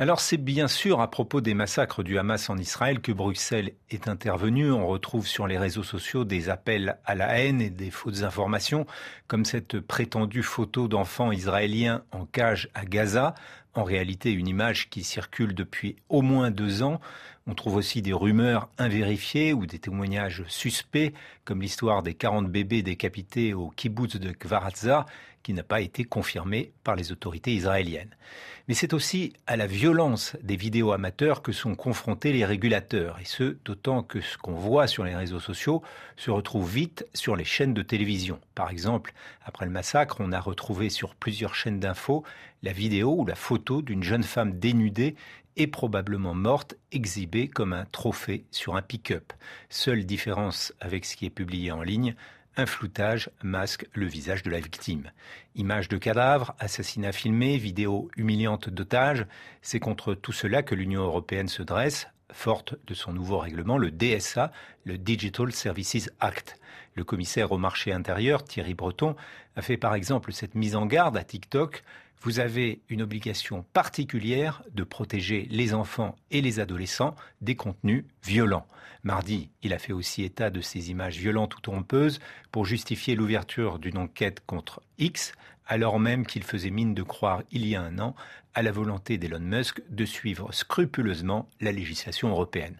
Alors c'est bien sûr à propos des massacres du Hamas en Israël que Bruxelles est intervenue. On retrouve sur les réseaux sociaux des appels à la haine et des fausses informations, comme cette prétendue photo d'enfants israéliens en cage à Gaza. En réalité, une image qui circule depuis au moins deux ans. On trouve aussi des rumeurs invérifiées ou des témoignages suspects, comme l'histoire des 40 bébés décapités au kibbutz de Kvaratza, qui n'a pas été confirmée par les autorités israéliennes. Mais c'est aussi à la violence des vidéos amateurs que sont confrontés les régulateurs, et ce, d'autant que ce qu'on voit sur les réseaux sociaux se retrouve vite sur les chaînes de télévision. Par exemple, après le massacre, on a retrouvé sur plusieurs chaînes d'infos la vidéo ou la photo d'une jeune femme dénudée et probablement morte, exhibée comme un trophée sur un pick-up. Seule différence avec ce qui est publié en ligne, un floutage masque le visage de la victime. Images de cadavres, assassinats filmés, vidéos humiliantes d'otages, c'est contre tout cela que l'Union européenne se dresse, forte de son nouveau règlement, le DSA, le Digital Services Act. Le commissaire au marché intérieur, Thierry Breton, a fait par exemple cette mise en garde à TikTok vous avez une obligation particulière de protéger les enfants et les adolescents des contenus violents. Mardi, il a fait aussi état de ces images violentes ou trompeuses pour justifier l'ouverture d'une enquête contre X, alors même qu'il faisait mine de croire il y a un an à la volonté d'Elon Musk de suivre scrupuleusement la législation européenne.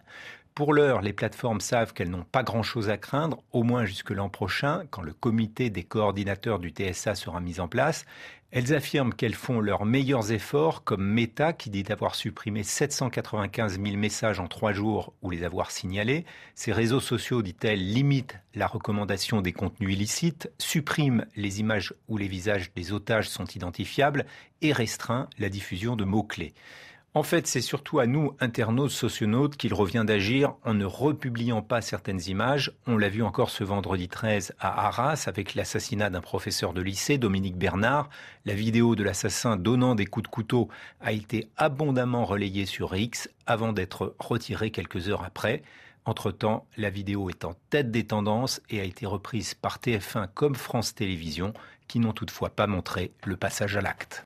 Pour l'heure, les plateformes savent qu'elles n'ont pas grand-chose à craindre, au moins jusque l'an prochain, quand le comité des coordinateurs du TSA sera mis en place. Elles affirment qu'elles font leurs meilleurs efforts, comme Meta, qui dit avoir supprimé 795 000 messages en trois jours ou les avoir signalés. Ces réseaux sociaux, dit-elle, limitent la recommandation des contenus illicites, suppriment les images où les visages des otages sont identifiables et restreint la diffusion de mots-clés. En fait, c'est surtout à nous, internautes, socionautes, qu'il revient d'agir en ne republiant pas certaines images. On l'a vu encore ce vendredi 13 à Arras avec l'assassinat d'un professeur de lycée, Dominique Bernard. La vidéo de l'assassin donnant des coups de couteau a été abondamment relayée sur X avant d'être retirée quelques heures après. Entre-temps, la vidéo est en tête des tendances et a été reprise par TF1 comme France Télévisions, qui n'ont toutefois pas montré le passage à l'acte.